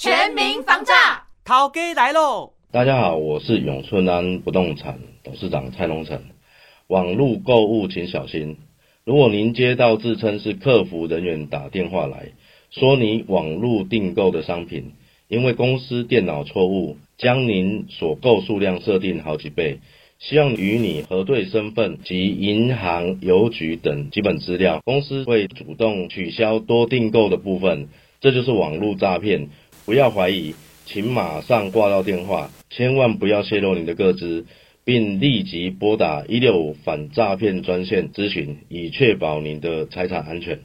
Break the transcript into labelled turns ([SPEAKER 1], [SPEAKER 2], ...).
[SPEAKER 1] 全民防诈，
[SPEAKER 2] 头家来喽！
[SPEAKER 3] 大家好，我是永春安不动产董事长蔡龙成。网络购物请小心，如果您接到自称是客服人员打电话来说你网络订购的商品，因为公司电脑错误将您所购数量设定好几倍，希望与你核对身份及银行、邮局等基本资料，公司会主动取消多订购的部分，这就是网络诈骗。不要怀疑，请马上挂到电话，千万不要泄露你的个资，并立即拨打一六五反诈骗专线咨询，以确保您的财产安全。